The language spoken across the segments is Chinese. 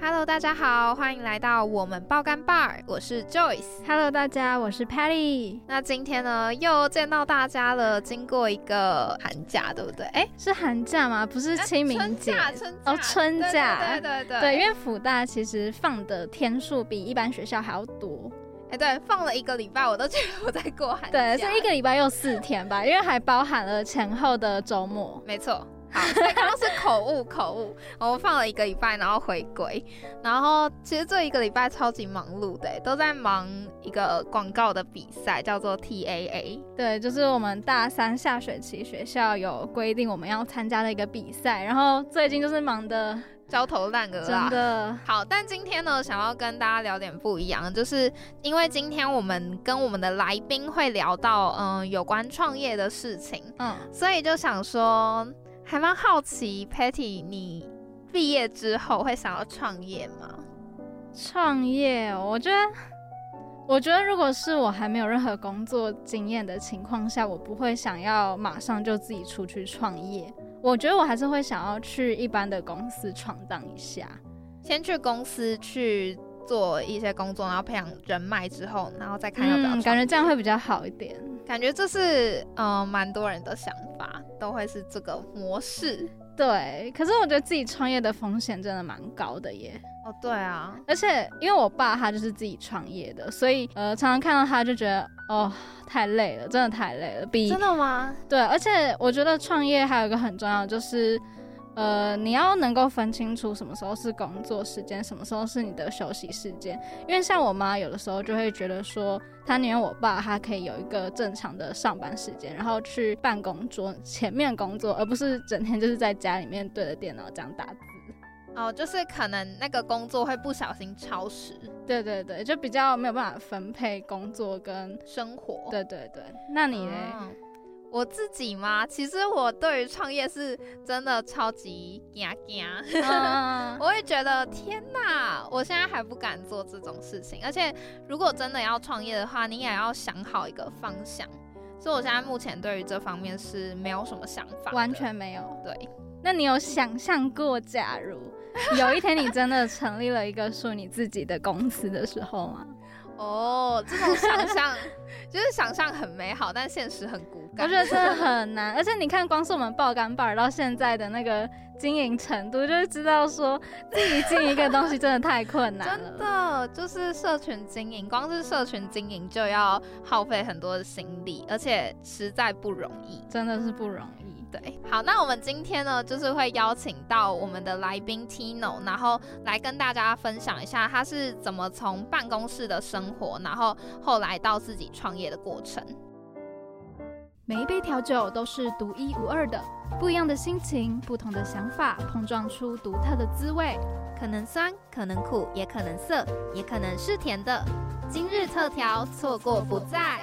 Hello，大家好，欢迎来到我们爆肝 bar，我是 Joyce。Hello，大家，我是 Patty。那今天呢，又见到大家了。经过一个寒假，对不对？哎，是寒假吗？不是清明节哦，春假。对对对对，因为辅大其实放的天数比一般学校还要多。哎，对，放了一个礼拜，我都觉得我在过寒假。对，是一个礼拜又四天吧，因为还包含了前后的周末。没错。好，刚刚是口误，口误。我们放了一个礼拜，然后回归，然后其实这一个礼拜超级忙碌的，都在忙一个广告的比赛，叫做 TAA。对，就是我们大三下学期学校有规定我们要参加的一个比赛，然后最近就是忙的焦头烂额。真的。好，但今天呢，想要跟大家聊点不一样，就是因为今天我们跟我们的来宾会聊到，嗯，有关创业的事情，嗯，所以就想说。还蛮好奇，Patty，你毕业之后会想要创业吗？创业，我觉得，我觉得如果是我还没有任何工作经验的情况下，我不会想要马上就自己出去创业。我觉得我还是会想要去一般的公司闯荡一下，先去公司去做一些工作，然后培养人脉之后，然后再看要不要。感觉这样会比较好一点。感觉这是嗯，蛮多人的想法，都会是这个模式。对，可是我觉得自己创业的风险真的蛮高的耶。哦，对啊，而且因为我爸他就是自己创业的，所以呃，常常看到他就觉得哦，太累了，真的太累了。比真的吗？对，而且我觉得创业还有一个很重要就是。呃，你要能够分清楚什么时候是工作时间，什么时候是你的休息时间。因为像我妈有的时候就会觉得说，她宁愿我爸他可以有一个正常的上班时间，然后去办公桌前面工作，而不是整天就是在家里面对着电脑这样打字。哦，就是可能那个工作会不小心超时。对对对，就比较没有办法分配工作跟生活。对对对，那你呢？我自己吗？其实我对于创业是真的超级惊惊，我会觉得天哪，我现在还不敢做这种事情。而且如果真的要创业的话，你也要想好一个方向。所以我现在目前对于这方面是没有什么想法，完全没有。对，那你有想象过，假如有一天你真的成立了一个属于你自己的公司的时候吗？哦，这种想象 就是想象很美好，但现实很骨感。我觉得真的很难，而且你看，光是我们爆肝 bar 到现在的那个经营程度，就是知道说自己经营一个东西真的太困难了。真的，就是社群经营，光是社群经营就要耗费很多的心力，而且实在不容易，真的是不容易。对，好，那我们今天呢，就是会邀请到我们的来宾 Tino，然后来跟大家分享一下他是怎么从办公室的生活，然后后来到自己创业的过程。每一杯调酒都是独一无二的，不一样的心情，不同的想法，碰撞出独特的滋味，可能酸，可能苦，也可能涩，也可能是甜的。今日特调，错过不再。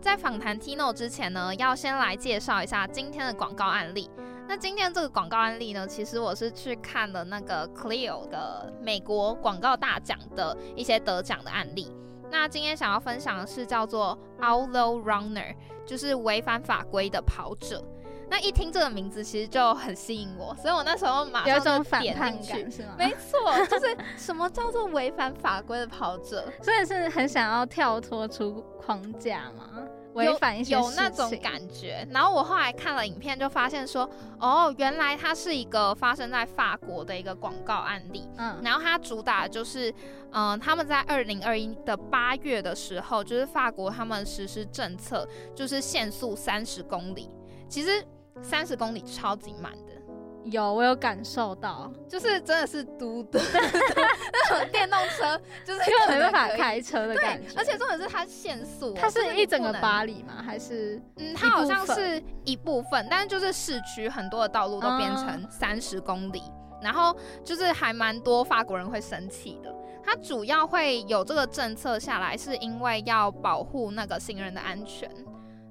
在访谈 Tino 之前呢，要先来介绍一下今天的广告案例。那今天这个广告案例呢，其实我是去看了那个 Clio 的美国广告大奖的一些得奖的案例。那今天想要分享的是叫做 Outlaw Runner，就是违反法规的跑者。那一听这个名字，其实就很吸引我，所以我那时候马上就点进去，是吗？没错，就是什么叫做违反法规的跑者，所以是很想要跳脱出框架吗？违反一些有那种感觉，然后我后来看了影片，就发现说，哦，原来它是一个发生在法国的一个广告案例。嗯，然后它主打就是，嗯，他们在二零二一的八月的时候，就是法国他们实施政策，就是限速三十公里。其实三十公里超级慢的。有，我有感受到，就是真的是嘟嘟那 种电动车，就是因为没办法开车的感觉。而且重点是它限速，它是一整个巴黎吗？还是嗯，它好像是一部分，但是就是市区很多的道路都变成三十公里，然后就是还蛮多法国人会生气的。它主要会有这个政策下来，是因为要保护那个行人的安全，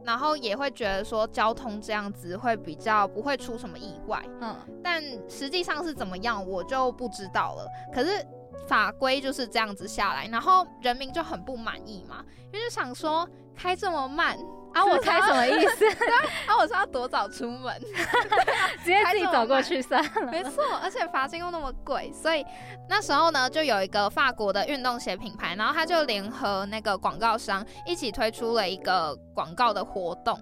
然后也会觉得说交通这样子会比较不会出什么意外。嗯，但实际上是怎么样，我就不知道了。可是法规就是这样子下来，然后人民就很不满意嘛，因为就想说开这么慢。啊，我猜什么意思？啊，我说要多早出门，直接自己走过去算了。没错，而且罚金又那么贵，所以那时候呢，就有一个法国的运动鞋品牌，然后他就联合那个广告商一起推出了一个广告的活动。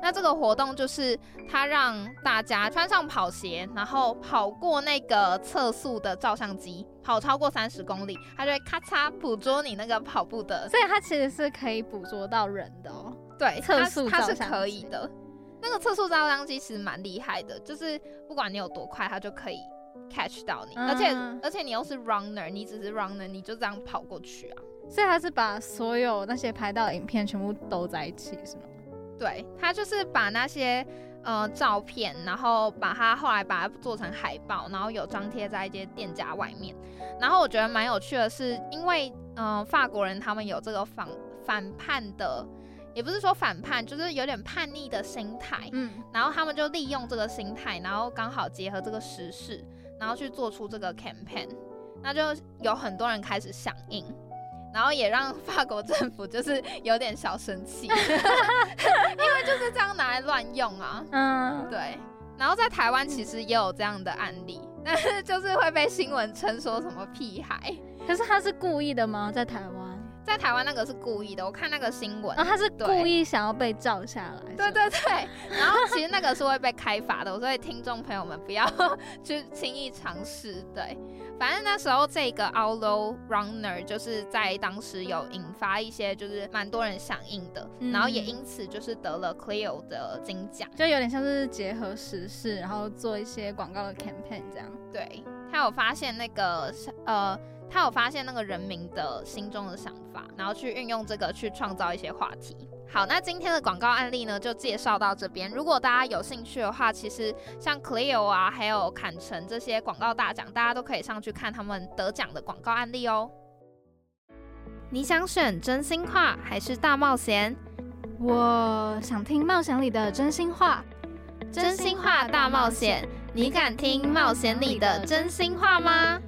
那这个活动就是他让大家穿上跑鞋，然后跑过那个测速的照相机，跑超过三十公里，他就会咔嚓捕捉你那个跑步的。所以它其实是可以捕捉到人的哦。对，测速它是可以的。那个测速照相机其实蛮厉害的，就是不管你有多快，它就可以 catch 到你。而且而且你又是 runner，你只是 runner，你就这样跑过去啊。所以它是把所有那些拍到的影片全部都在一起，是吗？对，他就是把那些呃照片，然后把它后来把它做成海报，然后有张贴在一些店家外面。然后我觉得蛮有趣的是，因为嗯法国人他们有这个反反叛的。也不是说反叛，就是有点叛逆的心态。嗯，然后他们就利用这个心态，然后刚好结合这个时事，然后去做出这个 campaign，那就有很多人开始响应，然后也让法国政府就是有点小生气，因为就是这样拿来乱用啊。嗯，对。然后在台湾其实也有这样的案例，但是就是会被新闻称说什么屁孩。可是他是故意的吗？在台湾？在台湾那个是故意的，我看那个新闻，然后他是故意想要被照下来。对对对，然后其实那个是会被开罚的，所以听众朋友们不要 去轻易尝试。对，反正那时候这个 Outlaw Runner 就是在当时有引发一些就是蛮多人响应的，然后也因此就是得了 Clio 的金奖，就有点像是结合时事，然后做一些广告的 campaign 这样。对他有发现那个呃。他有发现那个人民的心中的想法，然后去运用这个去创造一些话题。好，那今天的广告案例呢，就介绍到这边。如果大家有兴趣的话，其实像 Clio 啊，还有坎城这些广告大奖，大家都可以上去看他们得奖的广告案例哦。你想选真心话还是大冒险？我想听冒险里的真心话。真心话大冒险，你敢听冒险里的真心话吗？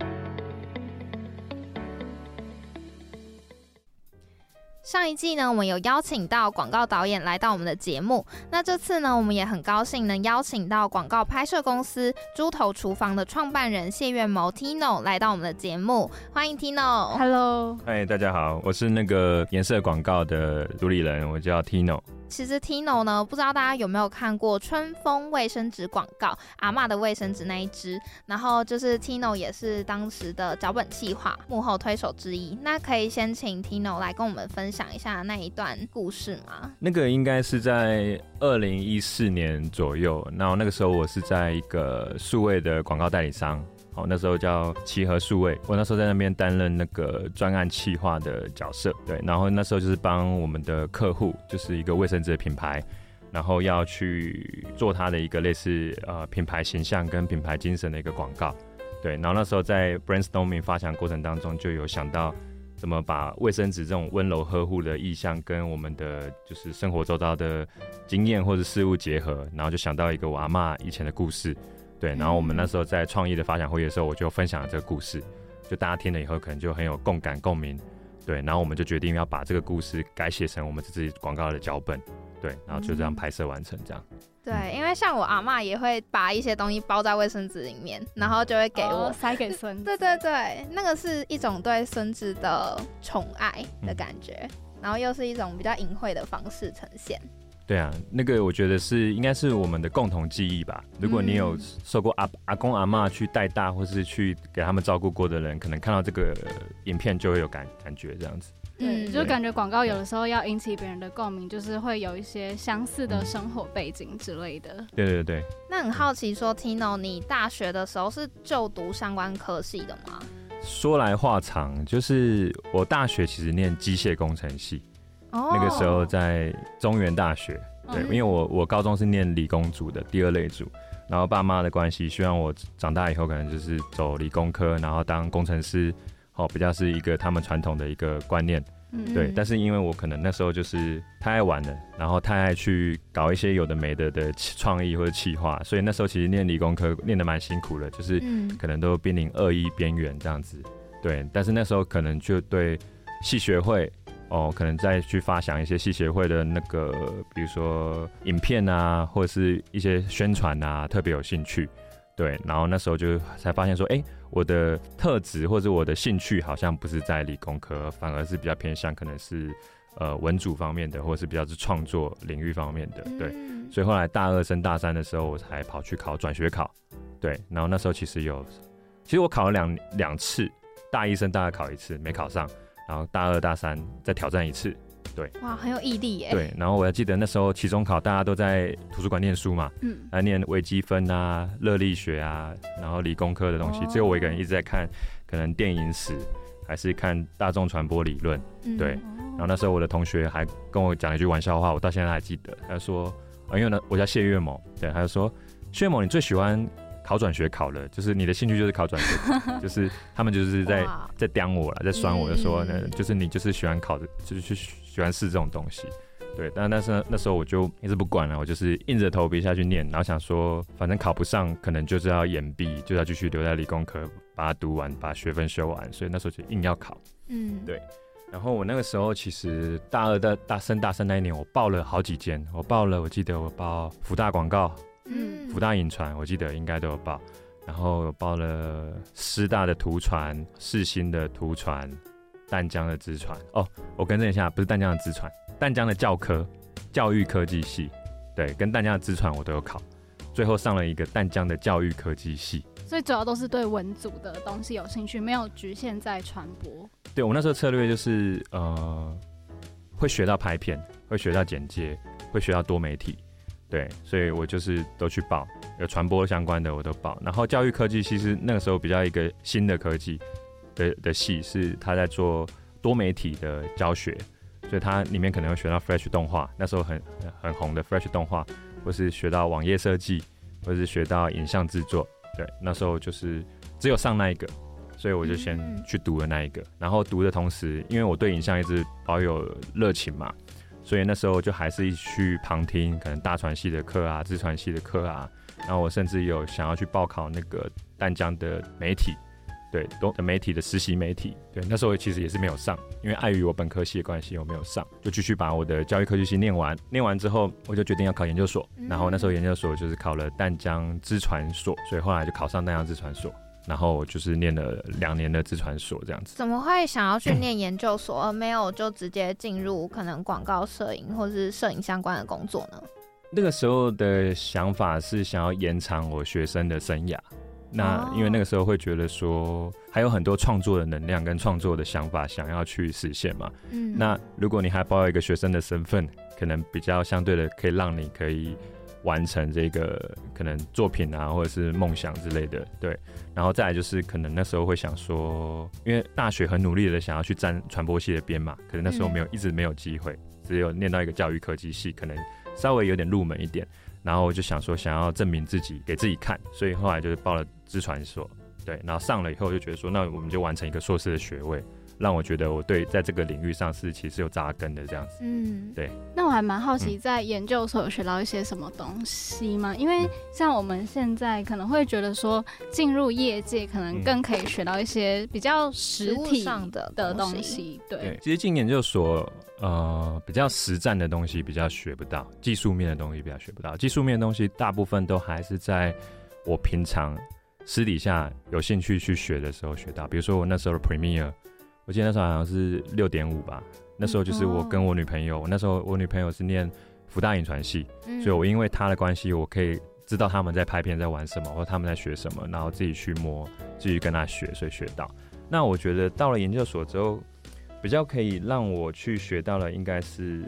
上一季呢，我们有邀请到广告导演来到我们的节目。那这次呢，我们也很高兴能邀请到广告拍摄公司猪头厨房的创办人谢月谋 Tino 来到我们的节目。欢迎 Tino。Hello。嗨，大家好，我是那个颜色广告的主理人，我叫 Tino。其实 Tino 呢，不知道大家有没有看过春风卫生纸广告，阿妈的卫生纸那一支。然后就是 Tino 也是当时的脚本计划幕后推手之一。那可以先请 Tino 来跟我们分享一下那一段故事吗？那个应该是在二零一四年左右，然后那个时候我是在一个数位的广告代理商。那时候叫齐和数位，我那时候在那边担任那个专案企划的角色，对，然后那时候就是帮我们的客户，就是一个卫生纸的品牌，然后要去做他的一个类似呃品牌形象跟品牌精神的一个广告，对，然后那时候在 brainstorming 发想过程当中，就有想到怎么把卫生纸这种温柔呵护的意象跟我们的就是生活周遭的经验或者事物结合，然后就想到一个我阿妈以前的故事。对，然后我们那时候在创意的发展会议的时候，我就分享了这个故事，就大家听了以后可能就很有共感共鸣。对，然后我们就决定要把这个故事改写成我们自己广告的脚本。对，然后就这样拍摄完成这样。对，因为像我阿妈也会把一些东西包在卫生纸里面，然后就会给我塞给孙。对对对，那个是一种对孙子的宠爱的感觉，然后又是一种比较隐晦的方式呈现。对啊，那个我觉得是应该是我们的共同记忆吧。如果你有受过阿阿公阿妈去带大，或是去给他们照顾过的人，可能看到这个影片就会有感感觉这样子。嗯，就感觉广告有的时候要引起别人的共鸣，就是会有一些相似的生活背景之类的。对对对。那很好奇，说 Tino，你大学的时候是就读相关科系的吗？说来话长，就是我大学其实念机械工程系。那个时候在中原大学，对，因为我我高中是念理工组的第二类组，然后爸妈的关系，希望我长大以后可能就是走理工科，然后当工程师，哦，比较是一个他们传统的一个观念。嗯对，嗯但是因为我可能那时候就是太爱玩了，然后太爱去搞一些有的没的的创意或者企划，所以那时候其实念理工科念得蛮辛苦的，就是嗯可能都濒临二一边缘这样子。对，但是那时候可能就对系学会哦，可能再去发想一些系协会的那个，比如说影片啊，或者是一些宣传啊，特别有兴趣。对，然后那时候就才发现说，哎、我的特质或者我的兴趣好像不是在理工科，反而是比较偏向可能是呃文组方面的，或者是比较是创作领域方面的。对，嗯所以后来大二升大三的时候，我才跑去考转学考。对，然后那时候其实有，其实我考了两两次，大一升大二考一次没考上，然后大二大三再挑战一次。对哇，很有毅力耶。对，然后我还记得那时候期中考大家都在图书馆念书嘛，嗯，来念微积分啊、热力学啊，然后理工科的东西，哦只有我一个人一直在看，可能电影史还是看大众传播理论。嗯对然后那时候我的同学还跟我讲了一句玩笑话，我到现在还记得。他说，啊，因为呢，我叫谢月某，对，他就说，谢月某，你最喜欢考转学考了，就是你的兴趣就是考转学，就是 他们就是在在刁我了，在酸我，嗯就说，那嗯，就是你就是喜欢考的，就是去喜欢试这种东西。对，但但是呢那时候我就一直不管了，我就是硬着头皮下去念，然后想说，反正考不上，可能就是要延毕，就要继续留在理工科，把它读完，把学分修完，所以那时候就硬要考。嗯，对然后我那个时候其实大二的大升大三那一年，我报了好几间，我报了，我记得我报福大广告、嗯，福大影传，我记得应该都有报，然后有报了师大的图传、世新的图传、淡江的资传。哦，我更正一下，不是淡江的资传，淡江的教科教育科技系，对，跟淡江的资传我都有考，最后上了一个淡江的教育科技系。所以主要都是对文组的东西有兴趣，没有局限在传播。对我那时候策略就是呃，会学到拍片，会学到剪接，会学到多媒体，对，所以我就是都去报，有传播相关的我都报。然后教育科技其实那个时候比较一个新的科技的的系，是他在做多媒体的教学，所以它里面可能会学到 Flash 动画，那时候很很红的 Flash 动画，或是学到网页设计，或是学到影像制作，对，那时候就是只有上那一个。所以我就先嗯去读了那一个，然后读的同时，因为我对影像一直保有热情嘛，所以那时候就还是一去旁听可能大传系的课啊、自传系的课啊，然后我甚至有想要去报考那个淡江的媒体，对，都的媒体的实习媒体，对，那时候其实也是没有上，因为碍于我本科系的关系，我没有上，就继续把我的教育科技系念完，念完之后我就决定要考研究所，然后那时候研究所就是考了淡江资传所，所以后来就考上淡江资传所。然后我就是念了两年的自传所这样子。怎么会想要去念研究所，而没有就直接进入可能广告摄影或是摄影相关的工作呢？那个时候的想法是想要延长我学生的生涯。那哦因为那个时候会觉得说还有很多创作的能量跟创作的想法想要去实现嘛。嗯，那如果你还抱有一个学生的身份，可能比较相对的可以让你可以完成这个可能作品啊，或者是梦想之类的，对。然后再来就是可能那时候会想说，因为大学很努力的想要去沾传播系的边嘛，可能那时候没有、一直没有机会，只有念到一个教育科技系，可能稍微有点入门一点。然后我就想说，想要证明自己给自己看，所以后来就是报了资传所，对。然后上了以后就觉得说，那我们就完成一个硕士的学位。让我觉得我对在这个领域上是其实有扎根的这样子。嗯，对那我还蛮好奇，在研究所有学到一些什么东西吗？因为像我们现在可能会觉得说，进入业界可能更可以学到一些比较实物体上的的东西对，，其实进研究所，呃，比较实战的东西比较学不到，技术面的东西比较学不到。技术面的东西大部分都还是在我平常私底下有兴趣去学的时候学到。比如说我那时候的 Premiere，我记得那时候好像是六点五吧。那时候就是我跟我女朋友，那时候我女朋友是念福大影传系，嗯所以我因为她的关系，我可以知道他们在拍片在玩什么，或他们在学什么，然后自己去摸，自己跟她学，所以学到。那我觉得到了研究所之后，比较可以让我去学到的，应该是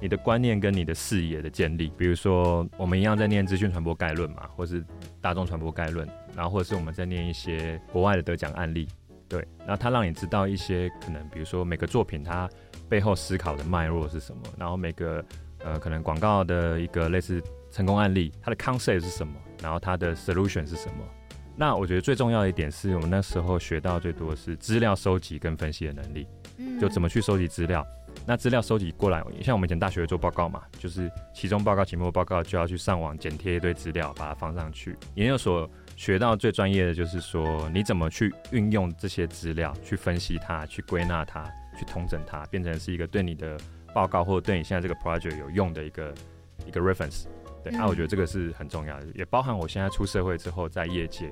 你的观念跟你的视野的建立。比如说，我们一样在念资讯传播概论嘛，或是大众传播概论，然后或者是我们在念一些国外的得奖案例，对，然后它让你知道一些可能，比如说每个作品它背后思考的脉络是什么，然后每个呃可能广告的一个类似成功案例，它的 concept 是什么，然后它的 solution 是什么。那我觉得最重要的一点是我们那时候学到最多的是资料收集跟分析的能力，就怎么去收集资料。那资料收集过来，像我们以前大学做报告嘛，就是期中报告、期末报告就要去上网剪贴一堆资料，把它放上去。研究所学到最专业的就是说，你怎么去运用这些资料，去分析它，去归纳它，去统整它，变成是一个对你的报告或者对你现在这个 project 有用的一个一个 reference。对，那我觉得这个是很重要的，也包含我现在出社会之后在业界，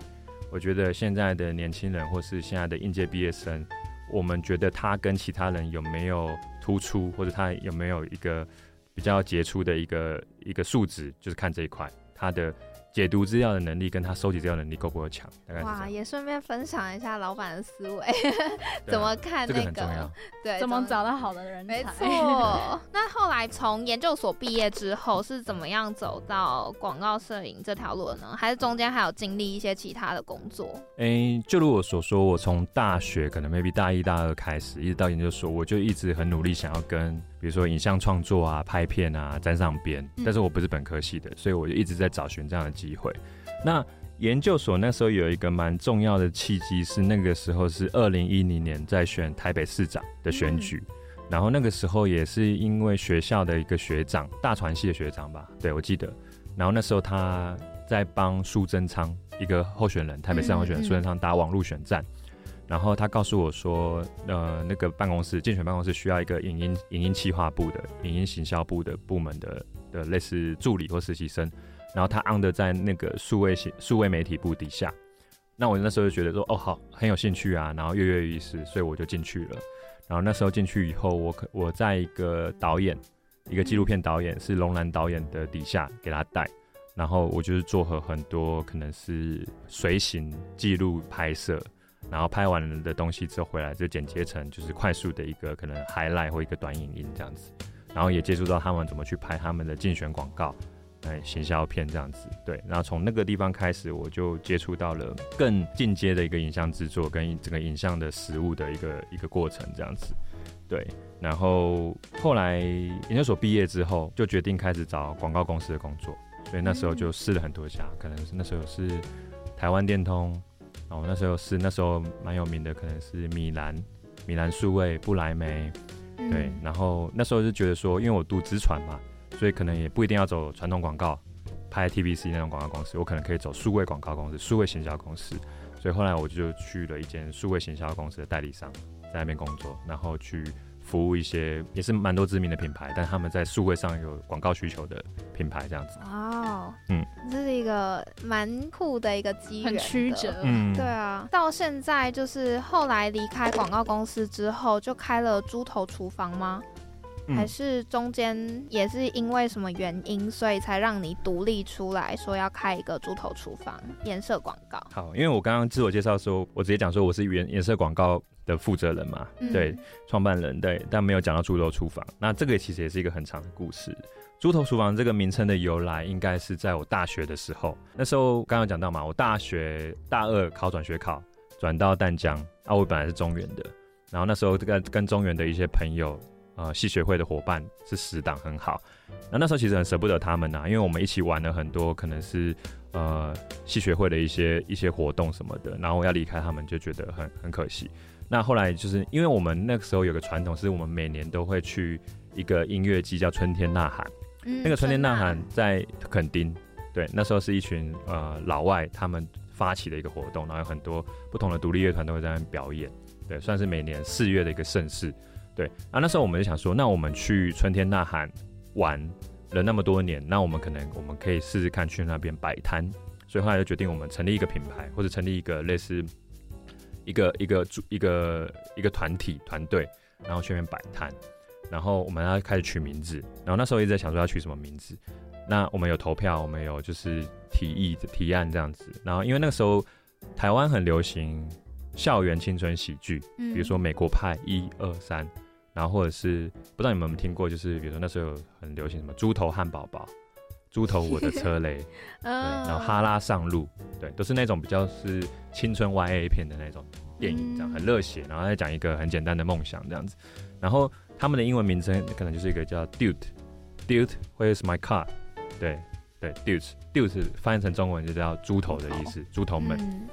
我觉得现在的年轻人或是现在的应届毕业生，我们觉得他跟其他人有没有突出，或者他有没有一个比较杰出的一个一个数值，就是看这一块他的。解读资料的能力跟他收集资料能力够不够强？哇，也顺便分享一下老板的思维，怎么看那个？对，怎么找到好的人才？没错。那后来从研究所毕业之后，是怎么样走到广告摄影这条路的呢？还是中间还有经历一些其他的工作？哎，就如我所说，我从大学可能 maybe 大一、大二开始，一直到研究所，我就一直很努力想要跟。比如说影像创作啊、拍片啊沾上边，但是我不是本科系的，所以我就一直在找寻这样的机会。那研究所那时候有一个蛮重要的契机，是那个时候是二零一零年在选台北市长的选举，然后那个时候也是因为学校的一个学长，大传系的学长吧，对我记得，然后那时候他在帮苏贞昌一个候选人，台北市长候选人苏贞昌打网络选战。然后他告诉我说，呃，那个办公室竞选办公室需要一个影音影音企划部的影音行销部的部门的的类似助理或实习生，然后他 under 在那个数位数位媒体部底下。那我那时候就觉得说，哦，好，很有兴趣啊，然后跃跃欲试，所以我就进去了。然后那时候进去以后，我可我在一个导演，一个纪录片导演是龙兰导演的底下给他带，然后我就是做和很多可能是随行记录拍摄。然后拍完的东西之后回来就剪接成就是快速的一个可能 highlight 或一个短影音这样子，然后也接触到他们怎么去拍他们的竞选广告，哎，行销片这样子，对，然后从那个地方开始我就接触到了更进阶的一个影像制作跟整个影像的实物的一个一个过程这样子，对，然后后来研究所毕业之后就决定开始找广告公司的工作，所以那时候就试了很多家，可能是那时候是台湾电通。哦，那时候是那时候蛮有名的，可能是米兰、米兰数位、布莱梅，对。然后那时候就觉得说，因为我读资传嘛，所以可能也不一定要走传统广告，拍 TVC 那种广告公司，我可能可以走数位广告公司、数位行销公司。所以后来我就去了一间数位行销公司的代理商，在那边工作，然后去。服务一些也是蛮多知名的品牌，但他们在数位上有广告需求的品牌这样子。哦，嗯，这是一个蛮酷的一个机缘，很曲折。嗯，对啊。到现在就是后来离开广告公司之后，就开了猪头厨房吗？还是中间也是因为什么原因，所以才让你独立出来说要开一个猪头厨房颜色广告？好，因为我刚刚自我介绍的时候，我直接讲说我是颜颜色广告。的负责人嘛，对，创办人对，但没有讲到猪头厨房。那这个其实也是一个很长的故事。猪头厨房这个名称的由来，应该是在我大学的时候。那时候刚刚讲到嘛，我大学大二考转学考，转到淡江啊，我本来是中原的。然后那时候跟跟中原的一些朋友，呃，系学会的伙伴是死党很好。那那时候其实很舍不得他们呐，因为我们一起玩了很多，可能是呃系学会的一些一些活动什么的。然后要离开他们，就觉得很很可惜。那后来就是因为我们那个时候有个传统，是我们每年都会去一个音乐季，叫春天呐喊。那个春天呐喊在垦丁，对，那时候是一群呃老外他们发起的一个活动，然后有很多不同的独立乐团都会在那表演，对，算是每年四月的一个盛事。对，啊，那时候我们就想说，那我们去春天呐喊玩了那么多年，那我们可能我们可以试试看去那边摆摊，所以后来就决定我们成立一个品牌，或者成立一个类似。一个一个组一个一个团体团队，然后去那边摆摊，然后我们要开始取名字，然后那时候一直在想说要取什么名字。那我们有投票，我们有就是提议提案这样子。然后因为那个时候台湾很流行校园青春喜剧，比如说美国派一二三，然后或者是不知道你们有没有听过，就是比如说那时候很流行什么猪头汉堡包。猪头我的车 雷，对，然后哈拉上路，对，都是那种比较是青春 Y A 片的那种电影，这样很热血，然后再讲一个很简单的梦想这样子。然后他们的英文名称可能就是一个叫 Dude，Dude，Where's my car？对，对，Dudes，Dudes 翻译成中文就叫猪头的意思，猪头们。嗯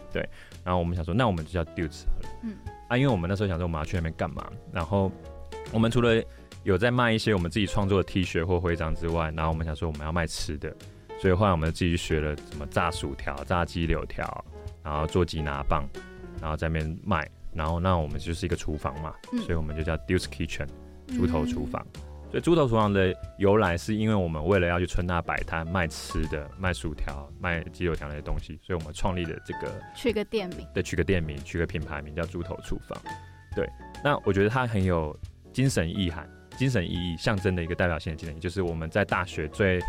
然后我们想说，那我们就叫 Dudes 好了。嗯啊，因为我们那时候想说我们要去那边干嘛，然后我们除了有在卖一些我们自己创作的 T 恤或徽章之外，然后我们想说我们要卖吃的，所以后来我们自己去学了什么炸薯条、炸鸡柳条，然后做鸡拿棒，然后在那边卖。然后那我们就是一个厨房嘛，嗯所以我们就叫 Dudes Kitchen，猪头厨房。所以猪头厨房的由来是因为我们为了要去春娜摆摊卖吃的、卖薯条、卖鸡柳条那些东西，所以我们创立了这个 取个店名，的取个店名，取个品牌名叫猪头厨房。对，那我觉得它很有精神意涵、精神意义，象征的一个代表性的精神，就是我们在大学最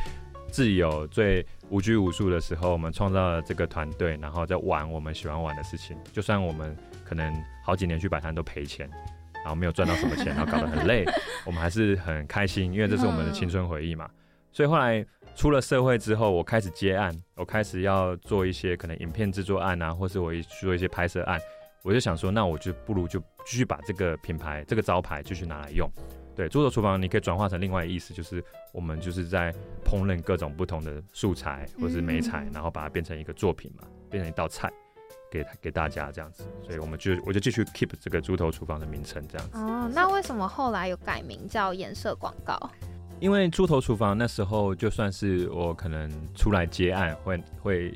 自由、最无拘无束的时候，我们创造了这个团队，然后在玩我们喜欢玩的事情。就算我们可能好几年去摆摊都赔钱，然后没有赚到什么钱，然后搞得很累，我们还是很开心，因为这是我们的青春回忆嘛。所以后来出了社会之后，我开始接案，我开始要做一些可能影片制作案啊，或是我做一些拍摄案，我就想说，那我就不如就继续把这个品牌、这个招牌继续拿来用。对，猪头厨房你可以转化成另外的意思，就是我们就是在烹饪各种不同的素材或是美材，嗯然后把它变成一个作品嘛，变成一道菜给给大家这样子。所以我们就我就继续 keep 这个猪头厨房的名称这样子。哦，那为什么后来有改名叫颜色广告？因为猪头厨房那时候就算是我可能出来接案，会会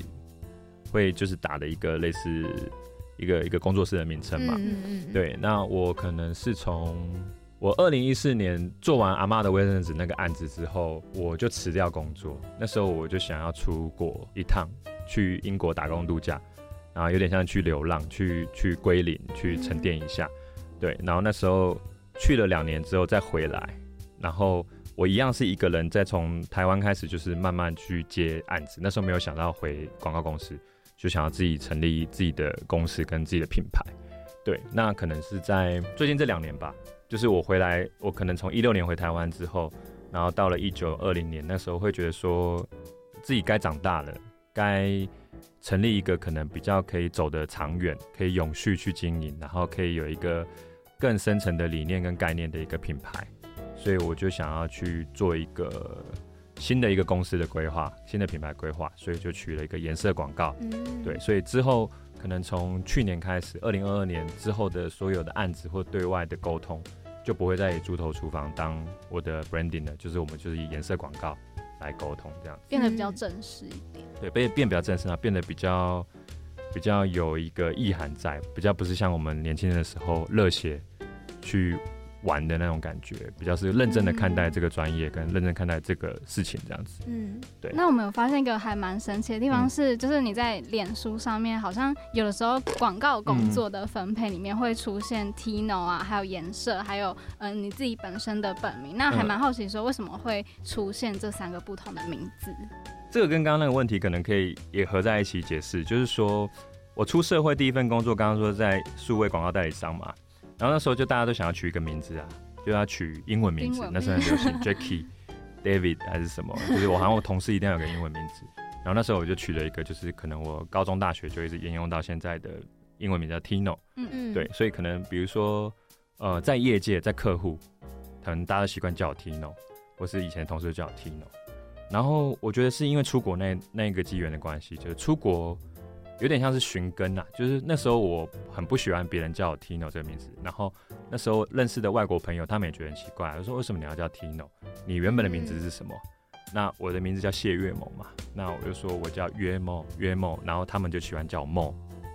会就是打的一个类似一个一个工作室的名称嘛。嗯嗯，对，那我可能是从我二零一四年做完阿妈的卫生纸那个案子之后，我就辞掉工作。那时候我就想要出国一趟，去英国打工度假，然后有点像去流浪，去去归零，去沉淀一下。对，然后那时候去了两年之后再回来，然后我一样是一个人，再从台湾开始，就是慢慢去接案子。那时候没有想到回广告公司，就想要自己成立自己的公司跟自己的品牌。对，那可能是在最近这两年吧，就是我回来，我可能从一六年回台湾之后，然后到了一九二零年，那时候会觉得说自己该长大了，该成立一个可能比较可以走得长远、可以永续去经营，然后可以有一个更深层的理念跟概念的一个品牌，所以我就想要去做一个新的一个公司的规划，新的品牌规划，所以就取了一个颜色广告。嗯，对，所以之后可能从去年开始，二零二二年之后的所有的案子或对外的沟通，就不会再以猪头厨房当我的 branding 了，就是我们就是以颜色广告来沟通这样子。变得比较正式一点。对，变变比较正式啊，变得比较比较有一个意涵在，比较不是像我们年轻人的时候热血去玩的那种感觉，比较是认真的看待这个专业，跟认真看待这个事情这样子。嗯，对那我们有发现一个还蛮神奇的地方嗯是，就是你在脸书上面，好像有的时候广告工作的分配里面会出现 Tino 啊，还有颜色，还有嗯、呃你自己本身的本名。那还蛮好奇说，为什么会出现这三个不同的名字？这个跟刚刚那个问题可能可以也合在一起解释，就是说我出社会第一份工作，刚刚说在数位广告代理商嘛，然后那时候就大家都想要取一个名字啊，就要取英文名字那时候很流行 Jackie、David 还是什么，就是我好像我同事一定要有个英文名字，然后那时候我就取了一个，就是可能我高中大学就一直沿用到现在的英文名叫 Tino，嗯。嗯，对，所以可能比如说呃在业界在客户，可能大家都习惯叫我 Tino，或是以前同事就叫我 Tino。然后我觉得是因为出国那那个机缘的关系，就是出国有点像是寻根啊，就是那时候我很不喜欢别人叫我 Tino 这个名字，然后那时候认识的外国朋友他们也觉得很奇怪，我说为什么你要叫 Tino？你原本的名字是什么？那我的名字叫谢月某嘛，那我就说我叫约某约某，然后他们就喜欢叫我某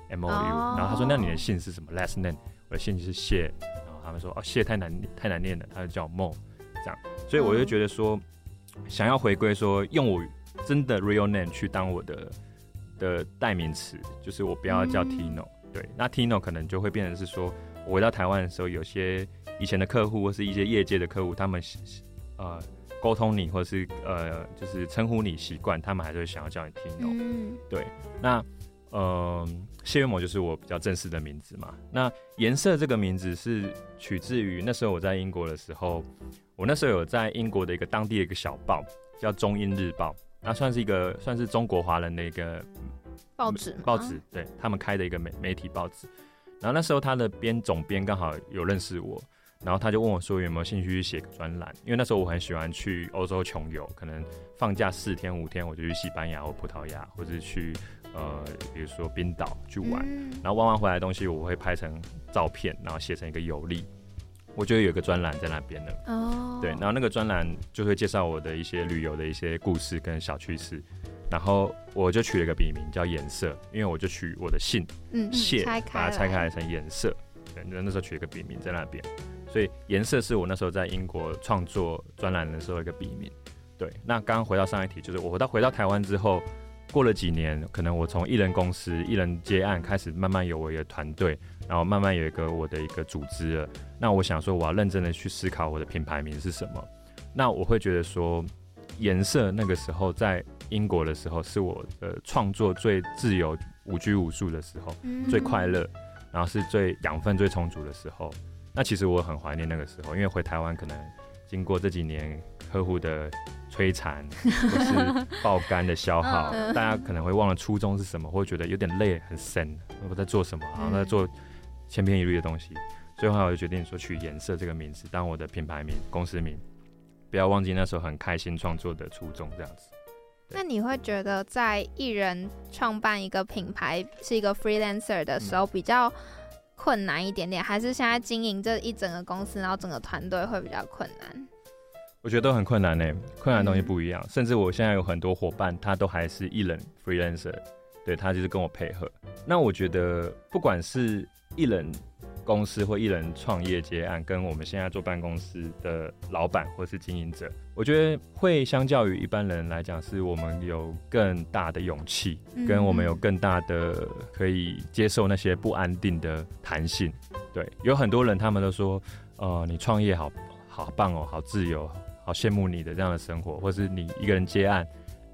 M O U，、然后他说那你的姓是什么？Last name？我的姓是谢，然后他们说哦谢太难太难念了，他就叫我某这样，所以我就觉得说。想要回归说用我真的 real name 去当我的的代名词，就是我不要叫嗯。Tino、对，那 Tino 可能就会变成是说，我回到台湾的时候，有些以前的客户或是一些业界的客户，他们呃沟通你或者是呃就是称呼你习惯，他们还是会想要叫你 Tino、嗯。对，那呃，谢月某就是我比较正式的名字嘛。那颜色这个名字是取自于那时候我在英国的时候，我那时候有在英国的一个当地的一个小报叫《中英日报》，那算是一个算是中国华人的一个报纸报纸，对他们开的一个媒媒体报纸。然后那时候他的编总编刚好有认识我，然后他就问我说有没有兴趣去写个专栏，因为那时候我很喜欢去欧洲穷游，可能放假四天五天我就去西班牙或葡萄牙，或者去呃比如说冰岛去玩，嗯然后玩完回来的东西我会拍成照片，然后写成一个游历。我就有一个专栏在那边的，哦，对，然后那个专栏就会介绍我的一些旅游的一些故事跟小趣事，然后我就取了一个笔名叫颜色，因为我就取我的姓嗯，谢，拆把它拆开来来成颜色。对，那那时候取一个笔名在那边，所以颜色是我那时候在英国创作专栏的时候一个笔名。对，那刚刚回到上一题，就是我回到回到台湾之后，过了几年，可能我从艺人公司、艺人接案开始，慢慢有我的团队，然后慢慢有一个我的一个组织了。那我想说，我要认真的去思考我的品牌名是什么。那我会觉得说，颜色那个时候在英国的时候，是我的创作最自由、无拘无束的时候。嗯最快乐，然后是最养分最充足的时候。那其实我很怀念那个时候，因为回台湾可能经过这几年客户的摧残或是爆肝的消耗，嗯大家可能会忘了初衷是什么，会觉得有点累、很深，我在做什么，然后在做千篇一律的东西。所以后来我就决定说取颜色这个名字当我的品牌名、公司名，不要忘记那时候很开心创作的初衷，这样子。那你会觉得在艺人创办一个品牌是一个 freelancer 的时候比较困难一点点，还是现在经营这一整个公司，然后整个团队会比较困难？我觉得都很困难呢、困难的东西不一样。甚至我现在有很多伙伴，他都还是艺人 freelancer，对他就是跟我配合。那我觉得不管是艺人公司或艺人创业接案，跟我们现在做办公室的老板或是经营者，我觉得会相较于一般人来讲，是我们有更大的勇气，嗯跟我们有更大的可以接受那些不安定的弹性。对，有很多人他们都说，呃，你创业好好棒哦，好自由，好羡慕你的这样的生活，或是你一个人接案，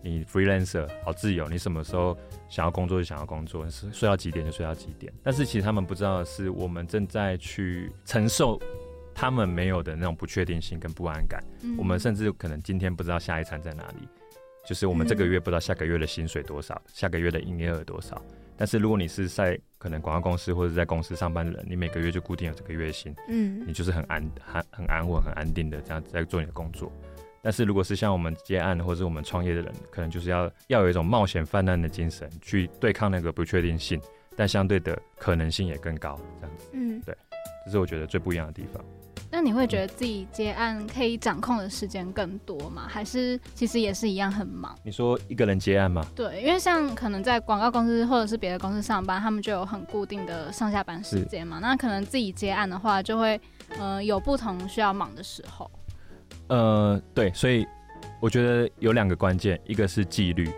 你 freelancer 好自由，你什么时候想要工作就想要工作，是睡到几点就睡到几点。但是其实他们不知道的是，我们正在去承受他们没有的那种不确定性跟不安感。嗯我们甚至可能今天不知道下一餐在哪里，就是我们这个月不知道下个月的薪水多少，下个月的营业额多少。但是如果你是在可能广告公司或者在公司上班的人，你每个月就固定有这个月薪，嗯你就是很安很很安稳、很安定的这样在做你的工作。但是如果是像我们接案或者我们创业的人，可能就是要要有一种冒险泛滥的精神，去对抗那个不确定性，但相对的可能性也更高。这样子，嗯，对这是我觉得最不一样的地方。那你会觉得自己接案可以掌控的时间更多吗？还是其实也是一样很忙？你说一个人接案吗？对，因为像可能在广告公司或者是别的公司上班，他们就有很固定的上下班时间嘛。那可能自己接案的话，就会呃有不同需要忙的时候。呃，对，所以我觉得有两个关键，一个是纪律，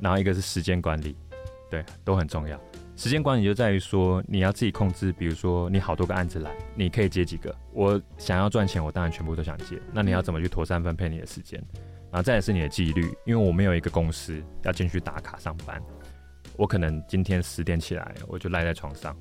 然后一个是时间管理，对，都很重要。时间管理就在于说，你要自己控制，比如说你好多个案子来，你可以接几个？我想要赚钱，我当然全部都想接。那你要怎么去妥善分配你的时间？然后再来是你的纪律，因为我没有一个公司要进去打卡上班，我可能今天十点起来，我就赖在床上，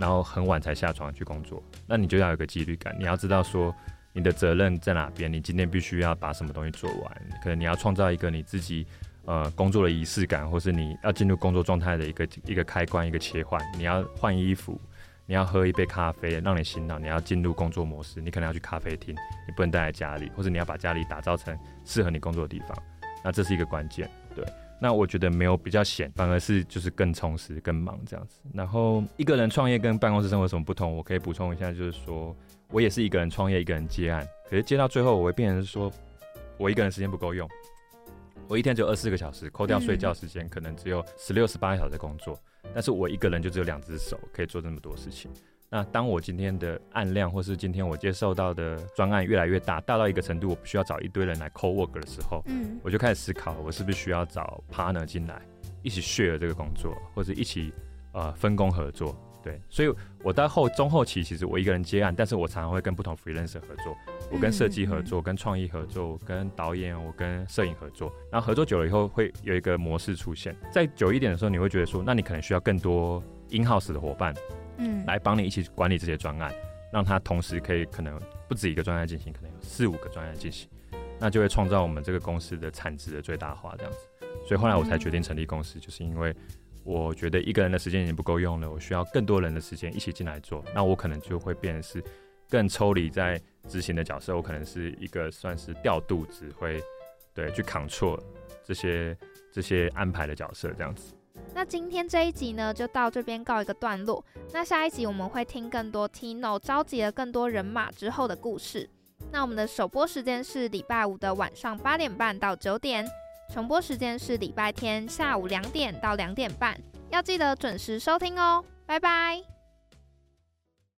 然后很晚才下床去工作。那你就要有个纪律感，你要知道说你的责任在哪边，你今天必须要把什么东西做完。可能你要创造一个你自己呃工作的仪式感，或是你要进入工作状态的一个一个开关，一个切换。你要换衣服，你要喝一杯咖啡，让你醒脑，你要进入工作模式。你可能要去咖啡厅，你不能待在家里，或者你要把家里打造成适合你工作的地方。那这是一个关键，对。那我觉得没有比较闲，反而是就是更充实、更忙这样子。然后一个人创业跟办公室生活有什么不同？我可以补充一下，就是说我也是一个人创业，一个人接案，可是接到最后，我会变成是说我一个人时间不够用，我一天只有二十四个小时，扣掉睡觉时间，可能只有十六、十八个小时工作，但是我一个人就只有两只手，可以做这么多事情。那当我今天的案量，或是今天我接受到的专案越来越大，大到一个程度，我不需要找一堆人来 co work 的时候，嗯我就开始思考，我是不是需要找 partner 进来，一起 share 这个工作，或者一起呃分工合作。对，所以我到后中后期，其实我一个人接案，但是我常常会跟不同 freelancer 合作，我跟设计合作，跟创意合作，我跟导演，我跟摄影合作。然后合作久了以后，会有一个模式出现。在久一点的时候，你会觉得说，那你可能需要更多 in house 的伙伴嗯来帮你一起管理这些专案，让它同时可以可能不止一个专案进行，可能有四五个专案进行，那就会创造我们这个公司的产值的最大化这样子。所以后来我才决定成立公司，就是因为我觉得一个人的时间已经不够用了，我需要更多人的时间一起进来做，那我可能就会变是更抽离在执行的角色，我可能是一个算是调度指挥，对，去 control 这些这些安排的角色这样子。那今天这一集呢，就到这边告一个段落。那下一集我们会听更多 Tino 召集了更多人马之后的故事。那我们的首播时间是礼拜五的晚上八点半到九点，重播时间是礼拜天下午两点到两点半，要记得准时收听哦。拜拜。